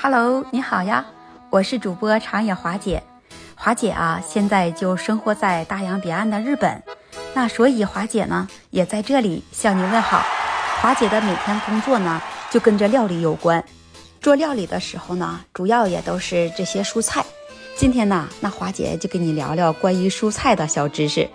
Hello，你好呀，我是主播长野华姐。华姐啊，现在就生活在大洋彼岸的日本，那所以华姐呢也在这里向您问好。华姐的每天工作呢就跟着料理有关，做料理的时候呢，主要也都是这些蔬菜。今天呢，那华姐就跟你聊聊关于蔬菜的小知识。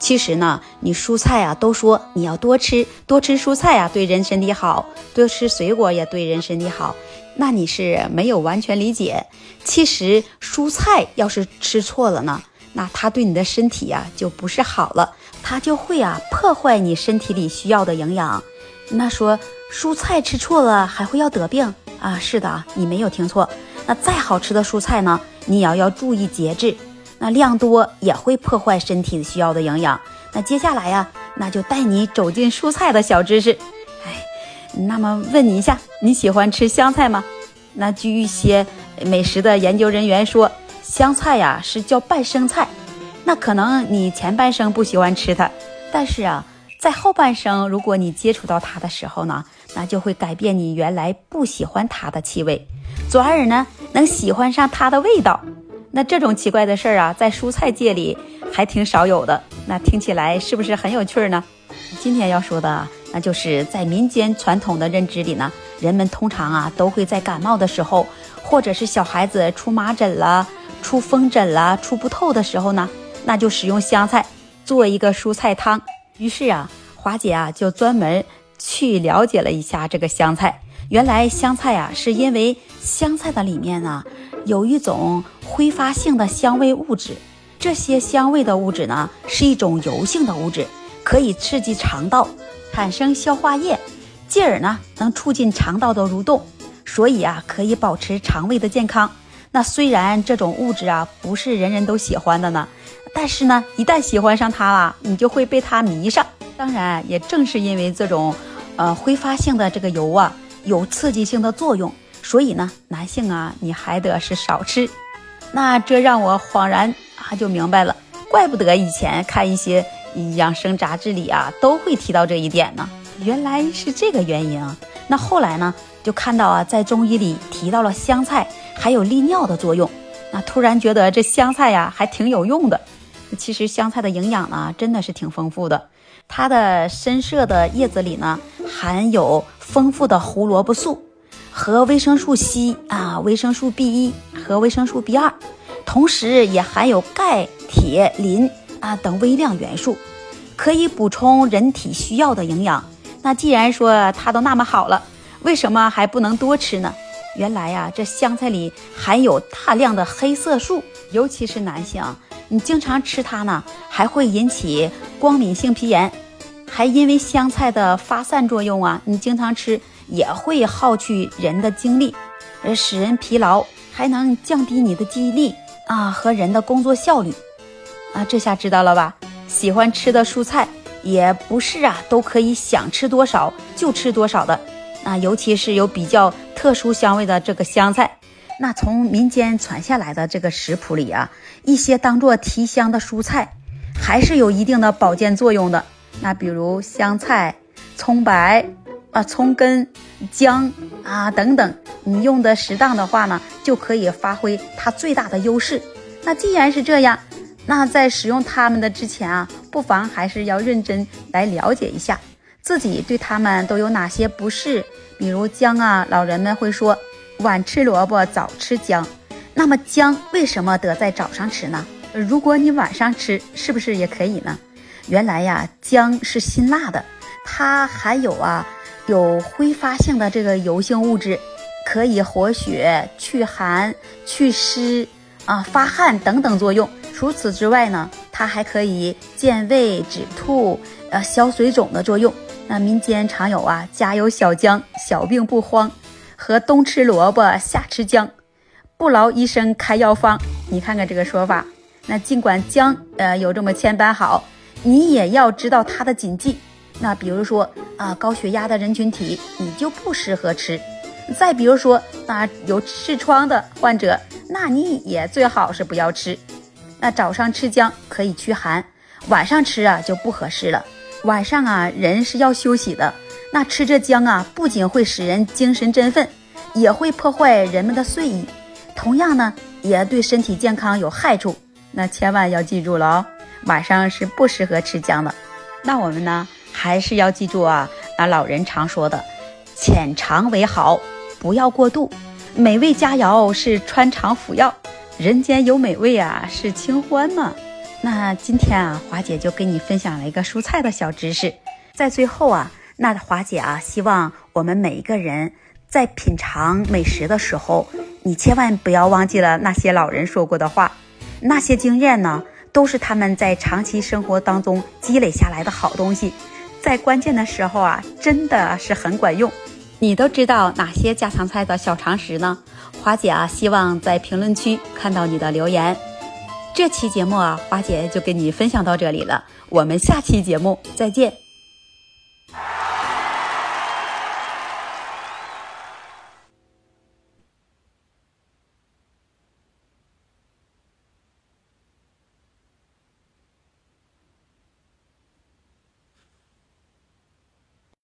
其实呢，你蔬菜啊，都说你要多吃，多吃蔬菜啊，对人身体好；多吃水果也对人身体好。那你是没有完全理解。其实蔬菜要是吃错了呢，那它对你的身体呀就不是好了，它就会啊破坏你身体里需要的营养。那说蔬菜吃错了还会要得病啊？是的，你没有听错。那再好吃的蔬菜呢，你也要要注意节制。那量多也会破坏身体需要的营养。那接下来呀，那就带你走进蔬菜的小知识。那么问你一下，你喜欢吃香菜吗？那据一些美食的研究人员说，香菜呀是叫半生菜。那可能你前半生不喜欢吃它，但是啊，在后半生，如果你接触到它的时候呢，那就会改变你原来不喜欢它的气味，转而呢能喜欢上它的味道。那这种奇怪的事儿啊，在蔬菜界里还挺少有的。那听起来是不是很有趣儿呢？今天要说的，就是在民间传统的认知里呢，人们通常啊都会在感冒的时候，或者是小孩子出麻疹了、出风疹了、出不透的时候呢，那就使用香菜做一个蔬菜汤。于是啊，华姐啊就专门去了解了一下这个香菜。原来香菜啊，是因为香菜的里面呢。有一种挥发性的香味物质，这些香味的物质呢，是一种油性的物质，可以刺激肠道产生消化液，进而呢能促进肠道的蠕动，所以啊可以保持肠胃的健康。那虽然这种物质啊不是人人都喜欢的呢，但是呢一旦喜欢上它了，你就会被它迷上。当然，也正是因为这种，呃挥发性的这个油啊有刺激性的作用。所以呢，男性啊，你还得是少吃。那这让我恍然啊，就明白了，怪不得以前看一些养生杂志里啊，都会提到这一点呢。原来是这个原因啊。那后来呢，就看到啊，在中医里提到了香菜还有利尿的作用。那突然觉得这香菜呀，还挺有用的。其实香菜的营养呢，真的是挺丰富的。它的深色的叶子里呢，含有丰富的胡萝卜素。和维生素 C 啊，维生素 B 一和维生素 B 二，同时也含有钙、铁、磷啊等微量元素，可以补充人体需要的营养。那既然说它都那么好了，为什么还不能多吃呢？原来呀，这香菜里含有大量的黑色素，尤其是男性，你经常吃它呢，还会引起光敏性皮炎，还因为香菜的发散作用啊，你经常吃。也会耗去人的精力，而使人疲劳，还能降低你的记忆力啊和人的工作效率啊，这下知道了吧？喜欢吃的蔬菜也不是啊，都可以想吃多少就吃多少的。那尤其是有比较特殊香味的这个香菜，那从民间传下来的这个食谱里啊，一些当做提香的蔬菜，还是有一定的保健作用的。那比如香菜、葱白。啊，葱根、姜啊等等，你用的适当的话呢，就可以发挥它最大的优势。那既然是这样，那在使用它们的之前啊，不妨还是要认真来了解一下自己对它们都有哪些不适。比如姜啊，老人们会说晚吃萝卜早吃姜，那么姜为什么得在早上吃呢？如果你晚上吃，是不是也可以呢？原来呀，姜是辛辣的，它含有啊。有挥发性的这个油性物质，可以活血、祛寒、祛湿啊、发汗等等作用。除此之外呢，它还可以健胃止吐、呃消水肿的作用。那民间常有啊，家有小姜，小病不慌，和冬吃萝卜夏吃姜，不劳医生开药方。你看看这个说法。那尽管姜呃有这么千般好，你也要知道它的禁忌。那比如说啊，高血压的人群体你就不适合吃。再比如说啊，有痔疮的患者，那你也最好是不要吃。那早上吃姜可以驱寒，晚上吃啊就不合适了。晚上啊人是要休息的，那吃这姜啊，不仅会使人精神振奋，也会破坏人们的睡意，同样呢，也对身体健康有害处。那千万要记住了哦，晚上是不适合吃姜的。那我们呢，还是要记住啊，那老人常说的，浅尝为好，不要过度。美味佳肴是穿肠服药，人间有美味啊，是清欢呢。那今天啊，华姐就跟你分享了一个蔬菜的小知识。在最后啊，那华姐啊，希望我们每一个人在品尝美食的时候，你千万不要忘记了那些老人说过的话。那些经验呢，都是他们在长期生活当中积累下来的好东西，在关键的时候啊，真的是很管用。你都知道哪些家常菜的小常识呢？华姐啊，希望在评论区看到你的留言。这期节目啊，华姐就跟你分享到这里了。我们下期节目再见。